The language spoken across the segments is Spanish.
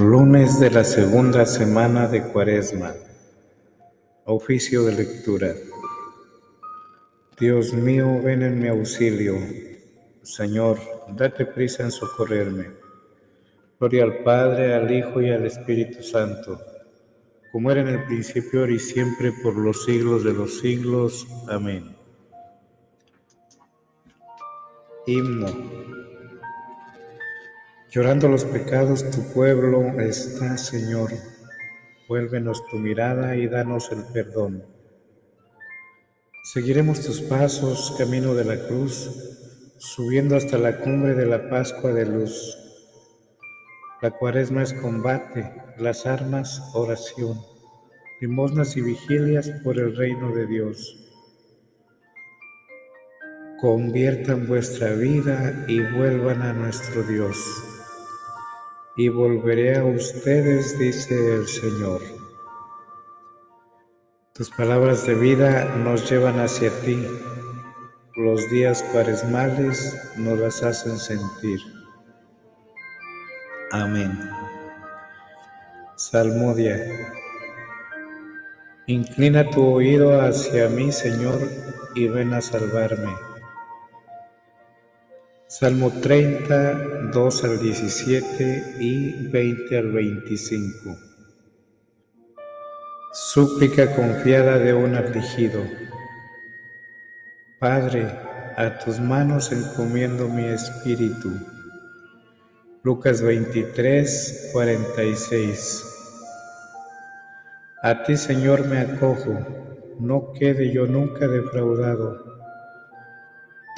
Lunes de la segunda semana de Cuaresma. Oficio de lectura. Dios mío, ven en mi auxilio. Señor, date prisa en socorrerme. Gloria al Padre, al Hijo y al Espíritu Santo, como era en el principio, ahora y siempre, por los siglos de los siglos. Amén. Himno. Llorando los pecados tu pueblo está, Señor. Vuélvenos tu mirada y danos el perdón. Seguiremos tus pasos, camino de la cruz, subiendo hasta la cumbre de la Pascua de luz. La cuaresma es combate, las armas oración, limosnas y vigilias por el reino de Dios. Conviertan vuestra vida y vuelvan a nuestro Dios y volveré a ustedes, dice el Señor. Tus palabras de vida nos llevan hacia ti. Los días cuaresmales nos las hacen sentir. Amén. Salmodia. Inclina tu oído hacia mí, Señor, y ven a salvarme. Salmo 30, 2 al 17 y 20 al 25. Súplica confiada de un afligido. Padre, a tus manos encomiendo mi espíritu. Lucas 23, 46. A ti, Señor, me acojo, no quede yo nunca defraudado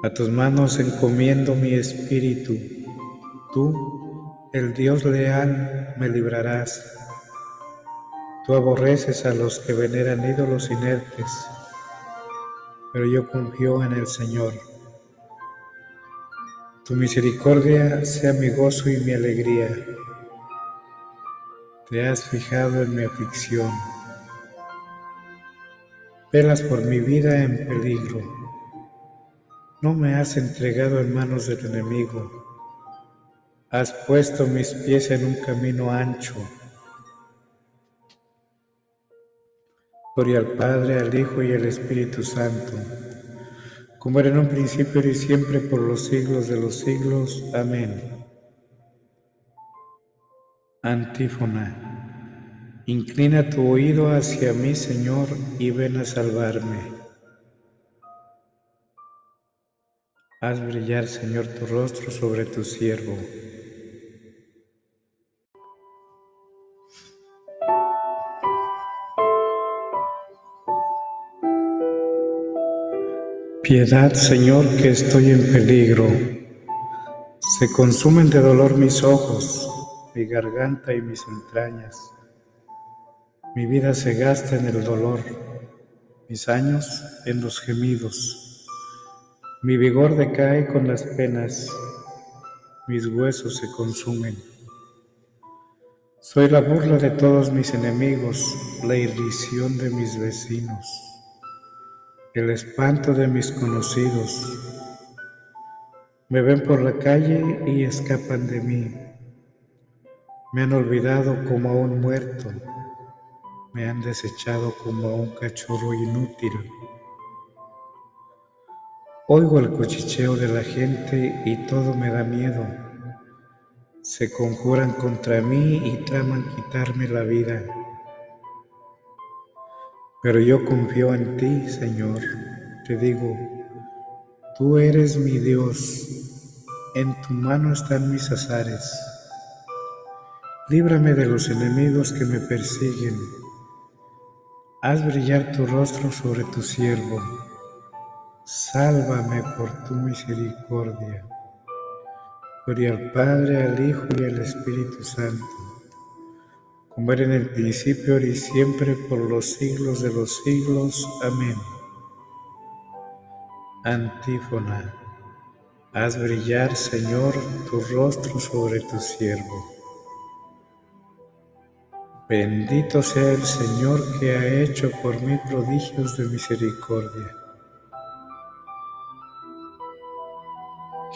A tus manos encomiendo mi espíritu. Tú, el Dios leal, me librarás. Tú aborreces a los que veneran ídolos inertes, pero yo confío en el Señor. Tu misericordia sea mi gozo y mi alegría. Te has fijado en mi aflicción. Velas por mi vida en peligro no me has entregado en manos del enemigo. Has puesto mis pies en un camino ancho. Gloria al Padre, al Hijo y al Espíritu Santo, como era en un principio y siempre por los siglos de los siglos. Amén. Antífona. Inclina tu oído hacia mí, Señor, y ven a salvarme. Haz brillar, Señor, tu rostro sobre tu siervo. Piedad, Señor, que estoy en peligro. Se consumen de dolor mis ojos, mi garganta y mis entrañas. Mi vida se gasta en el dolor, mis años en los gemidos. Mi vigor decae con las penas, mis huesos se consumen. Soy la burla de todos mis enemigos, la irrisión de mis vecinos, el espanto de mis conocidos. Me ven por la calle y escapan de mí. Me han olvidado como a un muerto, me han desechado como a un cachorro inútil. Oigo el cuchicheo de la gente y todo me da miedo. Se conjuran contra mí y traman quitarme la vida. Pero yo confío en ti, Señor. Te digo, tú eres mi Dios. En tu mano están mis azares. Líbrame de los enemigos que me persiguen. Haz brillar tu rostro sobre tu siervo Sálvame por tu misericordia. Gloria al Padre, al Hijo y al Espíritu Santo, como era en el principio, ahora y siempre, por los siglos de los siglos. Amén. Antífona. Haz brillar, Señor, tu rostro sobre tu siervo. Bendito sea el Señor que ha hecho por mí prodigios de misericordia.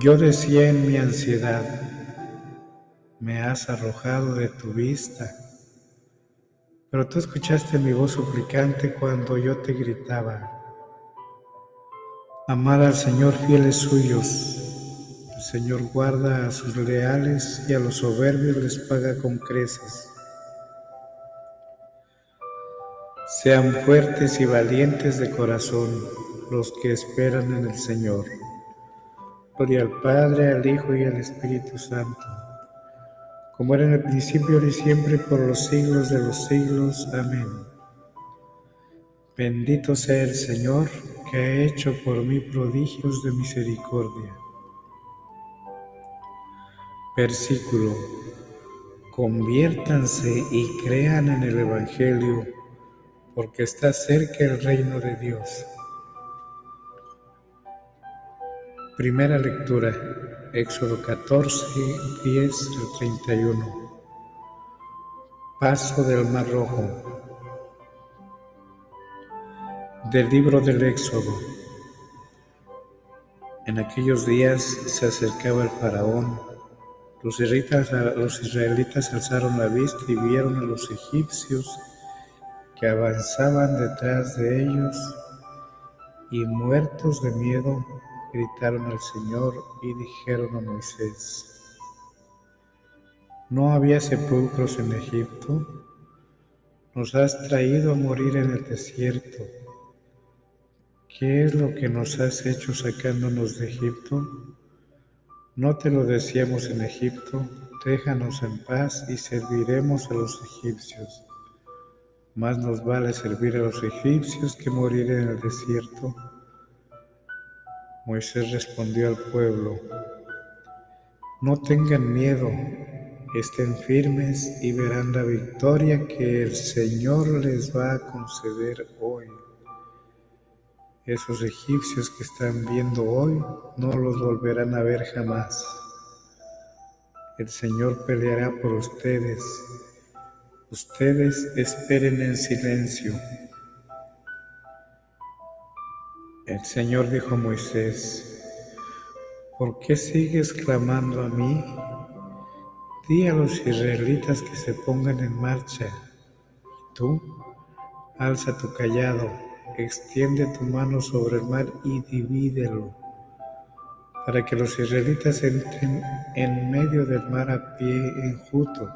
Yo decía en mi ansiedad, me has arrojado de tu vista. Pero tú escuchaste mi voz suplicante cuando yo te gritaba. Amad al Señor fieles suyos. El Señor guarda a sus leales y a los soberbios les paga con creces. Sean fuertes y valientes de corazón los que esperan en el Señor. Al Padre, al Hijo y al Espíritu Santo como era en el principio, ahora y siempre, por los siglos de los siglos. Amén. Bendito sea el Señor que ha hecho por mí prodigios de misericordia. Versículo. Conviértanse y crean en el Evangelio, porque está cerca el reino de Dios. Primera lectura. Éxodo 14, 10 al 31. Paso del Mar Rojo. Del libro del Éxodo. En aquellos días se acercaba el faraón. Los israelitas, alzaron la vista y vieron a los egipcios que avanzaban detrás de ellos y muertos de miedo gritaron al Señor y dijeron a Moisés, ¿no había sepulcros en Egipto? Nos has traído a morir en el desierto. ¿Qué es lo que nos has hecho sacándonos de Egipto? No te lo decíamos en Egipto, déjanos en paz y serviremos a los egipcios. Más nos vale servir a los egipcios que morir en el desierto. Moisés respondió al pueblo, no tengan miedo, estén firmes y verán la victoria que el Señor les va a conceder hoy. Esos egipcios que están viendo hoy no los volverán a ver jamás. El Señor peleará por ustedes. Ustedes esperen en silencio. El Señor dijo a Moisés, ¿por qué sigues clamando a mí? Di a los israelitas que se pongan en marcha. Y tú, alza tu callado, extiende tu mano sobre el mar y divídelo, para que los israelitas entren en medio del mar a pie enjuto,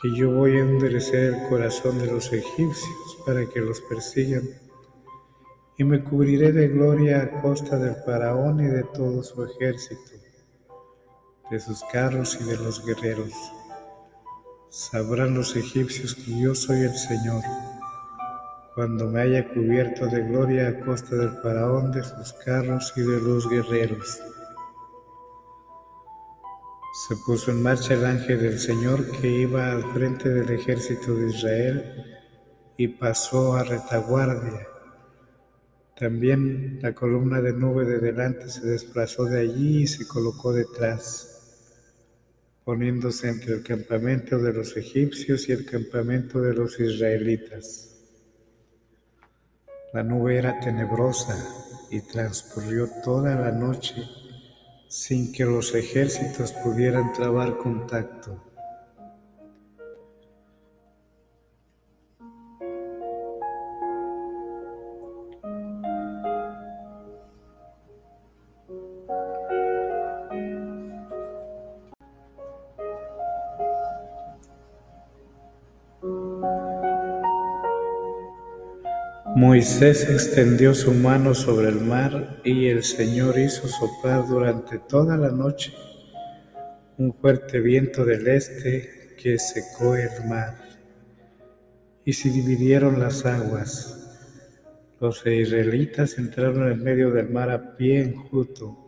que yo voy a endurecer el corazón de los egipcios para que los persigan y me cubriré de gloria a costa del faraón y de todo su ejército, de sus carros y de los guerreros. Sabrán los egipcios que yo soy el Señor, cuando me haya cubierto de gloria a costa del faraón, de sus carros y de los guerreros. Se puso en marcha el ángel del Señor que iba al frente del ejército de Israel y pasó a retaguardia también la columna de nube de delante se desplazó de allí y se colocó detrás, poniéndose entre el campamento de los egipcios y el campamento de los israelitas. La nube era tenebrosa y transcurrió toda la noche sin que los ejércitos pudieran trabar contacto. Moisés extendió su mano sobre el mar y el Señor hizo soplar durante toda la noche un fuerte viento del este que secó el mar y se dividieron las aguas. Los israelitas entraron en medio del mar a pie enjuto,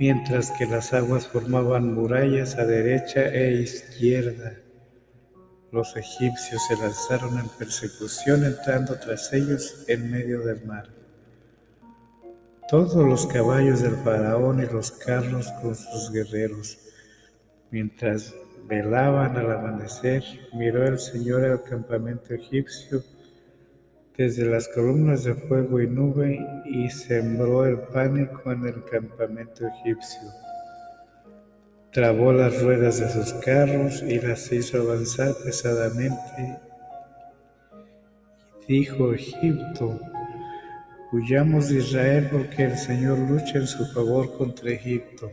mientras que las aguas formaban murallas a derecha e izquierda. Los egipcios se lanzaron en persecución entrando tras ellos en medio del mar. Todos los caballos del faraón y los carros con sus guerreros. Mientras velaban al amanecer, miró el Señor el campamento egipcio desde las columnas de fuego y nube y sembró el pánico en el campamento egipcio trabó las ruedas de sus carros y las hizo avanzar pesadamente. Dijo Egipto, huyamos de Israel porque el Señor lucha en su favor contra Egipto.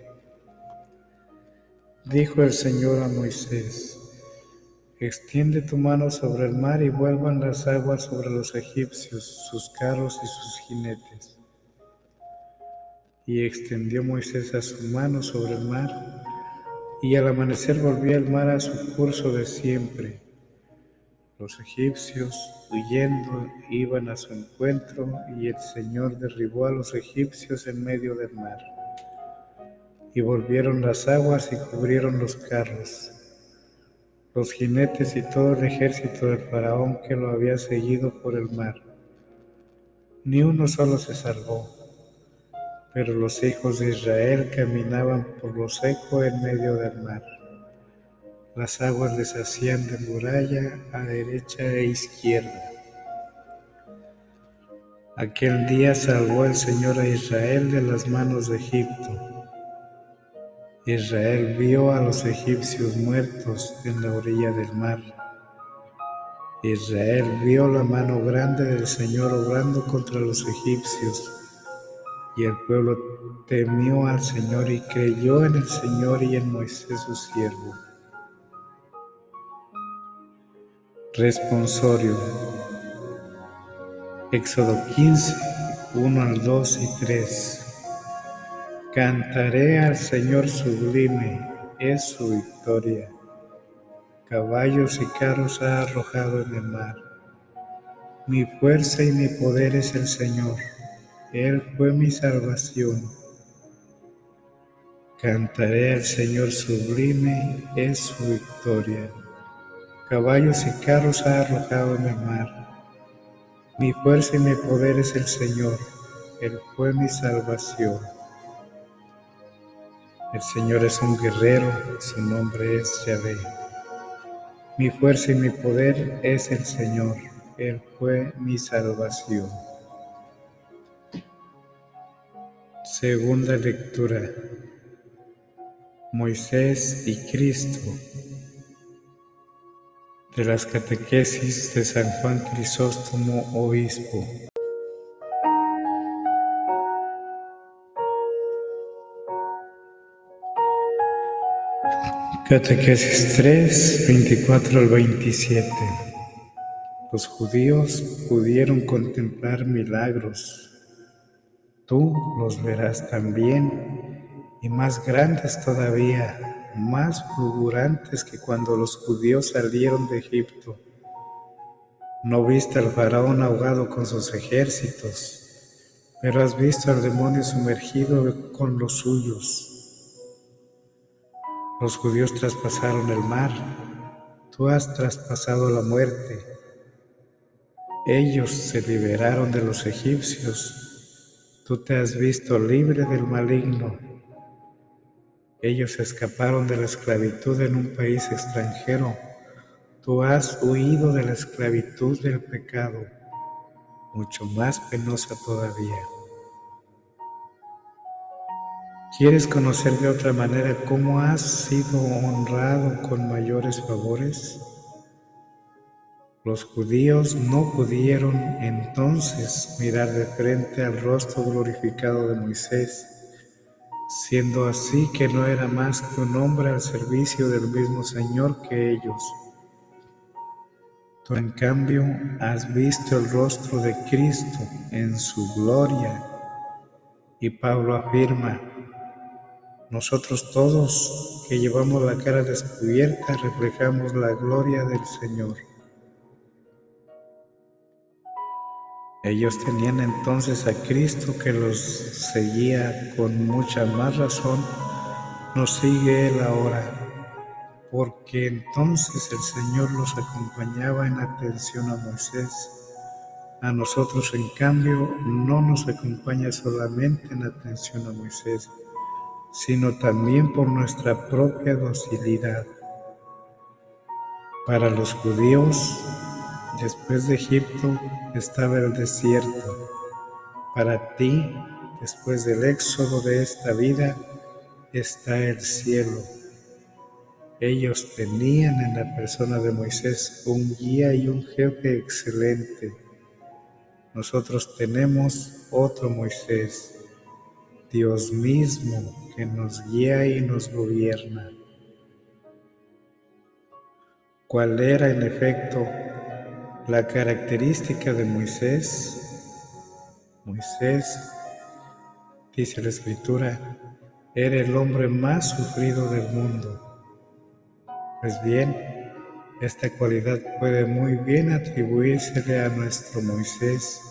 Dijo el Señor a Moisés, extiende tu mano sobre el mar y vuelvan las aguas sobre los egipcios, sus carros y sus jinetes. Y extendió Moisés a su mano sobre el mar y al amanecer volvía el mar a su curso de siempre. Los egipcios, huyendo, iban a su encuentro y el Señor derribó a los egipcios en medio del mar. Y volvieron las aguas y cubrieron los carros, los jinetes y todo el ejército del faraón que lo había seguido por el mar. Ni uno solo se salvó pero los hijos de Israel caminaban por lo seco en medio del mar. Las aguas les hacían de muralla a derecha e izquierda. Aquel día salvó el Señor a Israel de las manos de Egipto. Israel vio a los egipcios muertos en la orilla del mar. Israel vio la mano grande del Señor obrando contra los egipcios y el pueblo temió al Señor y creyó en el Señor y en Moisés su siervo. Responsorio. Éxodo 15, 1 al 2 y 3. Cantaré al Señor sublime, es su victoria. Caballos y carros ha arrojado en el mar. Mi fuerza y mi poder es el Señor él fue mi salvación. Cantaré al Señor sublime, es su victoria. Caballos y carros ha arrojado en el mar. Mi fuerza y mi poder es el Señor, Él fue mi salvación. El Señor es un guerrero, su nombre es Yahvé. Mi fuerza y mi poder es el Señor, Él fue mi salvación. Segunda lectura. Moisés y Cristo. De las catequesis de San Juan Crisóstomo, obispo. Catequesis 3, 24 al 27. Los judíos pudieron contemplar milagros tú los verás también y más grandes todavía, más fulgurantes que cuando los judíos salieron de Egipto. No viste al faraón ahogado con sus ejércitos, pero has visto al demonio sumergido con los suyos. Los judíos traspasaron el mar, tú has traspasado la muerte. Ellos se liberaron de los egipcios Tú te has visto libre del maligno. Ellos escaparon de la esclavitud en un país extranjero. Tú has huido de la esclavitud del pecado, mucho más penosa todavía. ¿Quieres conocer de otra manera cómo has sido honrado con mayores favores? Los judíos no pudieron entonces mirar de frente al rostro glorificado de Moisés, siendo así que no era más que un hombre al servicio del mismo Señor que ellos. Tú en cambio has visto el rostro de Cristo en su gloria. Y Pablo afirma, nosotros todos que llevamos la cara descubierta reflejamos la gloria del Señor. Ellos tenían entonces a Cristo que los seguía con mucha más razón, nos sigue Él ahora, porque entonces el Señor los acompañaba en atención a Moisés. A nosotros, en cambio, no nos acompaña solamente en atención a Moisés, sino también por nuestra propia docilidad. Para los judíos, después de Egipto estaba el desierto. Para ti, después del éxodo de esta vida, está el cielo. Ellos tenían en la persona de Moisés un guía y un jefe excelente. Nosotros tenemos otro Moisés, Dios mismo que nos guía y nos gobierna. ¿Cuál era en efecto la característica de Moisés? Moisés, dice la escritura, era el hombre más sufrido del mundo. Pues bien, esta cualidad puede muy bien atribuírsele a nuestro Moisés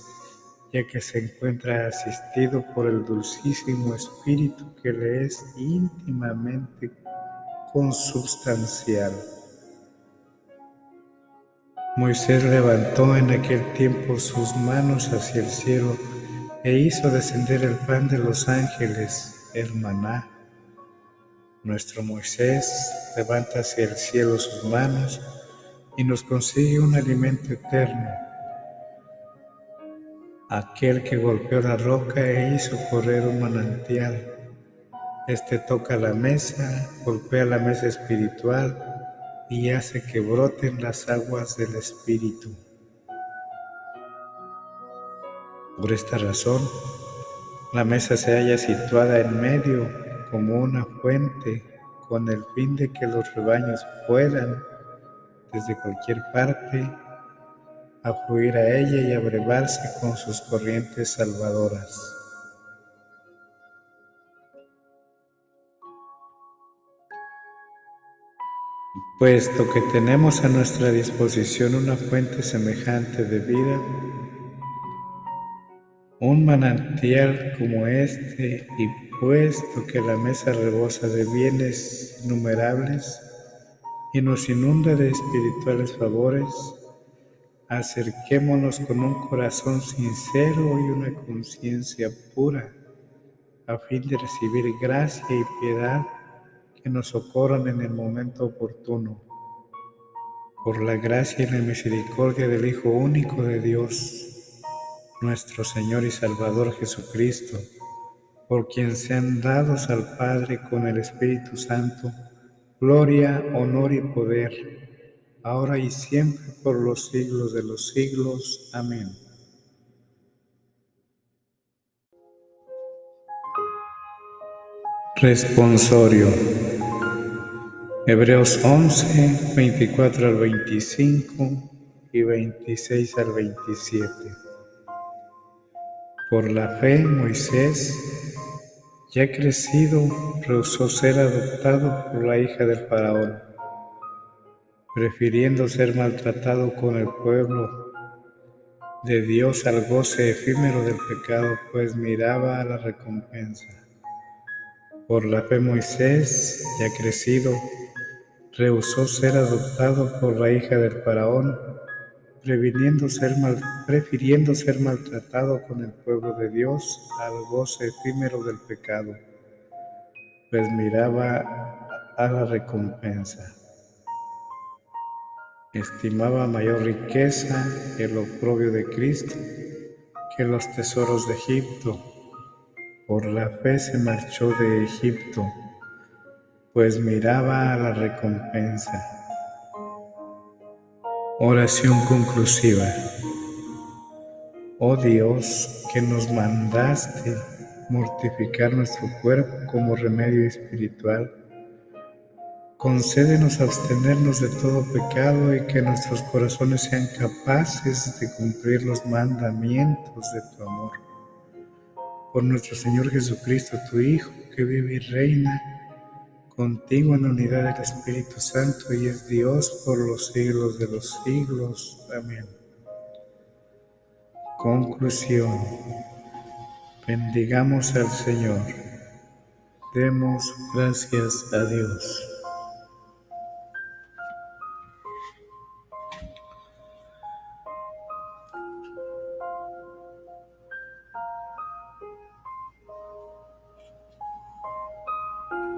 ya que se encuentra asistido por el dulcísimo Espíritu que le es íntimamente consubstancial. Moisés levantó en aquel tiempo sus manos hacia el cielo e hizo descender el pan de los ángeles, el maná. Nuestro Moisés levanta hacia el cielo sus manos y nos consigue un alimento eterno aquel que golpeó la roca e hizo correr un manantial. Este toca la mesa, golpea la mesa espiritual y hace que broten las aguas del espíritu. Por esta razón, la mesa se halla situada en medio como una fuente con el fin de que los rebaños puedan, desde cualquier parte, a fluir a ella y a brevarse con sus corrientes salvadoras. Puesto que tenemos a nuestra disposición una fuente semejante de vida, un manantial como este, y puesto que la mesa rebosa de bienes innumerables y nos inunda de espirituales favores, acerquémonos con un corazón sincero y una conciencia pura, a fin de recibir gracia y piedad que nos socorran en el momento oportuno. Por la gracia y la misericordia del Hijo único de Dios, nuestro Señor y Salvador Jesucristo, por quien sean dados al Padre con el Espíritu Santo, gloria, honor y poder ahora y siempre por los siglos de los siglos. Amén. Responsorio. Hebreos 11, 24 al 25 y 26 al 27. Por la fe, Moisés, ya crecido, rehusó ser adoptado por la hija del faraón prefiriendo ser maltratado con el pueblo de Dios al goce efímero del pecado, pues miraba a la recompensa. Por la fe Moisés, ya crecido, rehusó ser adoptado por la hija del faraón, prefiriendo ser, prefiriendo ser maltratado con el pueblo de Dios al goce efímero del pecado, pues miraba a la recompensa estimaba mayor riqueza el oprobio de Cristo que los tesoros de Egipto. Por la fe se marchó de Egipto, pues miraba a la recompensa. Oración conclusiva. Oh Dios, que nos mandaste mortificar nuestro cuerpo como remedio espiritual Concédenos abstenernos de todo pecado y que nuestros corazones sean capaces de cumplir los mandamientos de tu amor. Por nuestro Señor Jesucristo, tu Hijo, que vive y reina contigo en la unidad del Espíritu Santo y es Dios por los siglos de los siglos. Amén. Conclusión. Bendigamos al Señor. Demos gracias a Dios.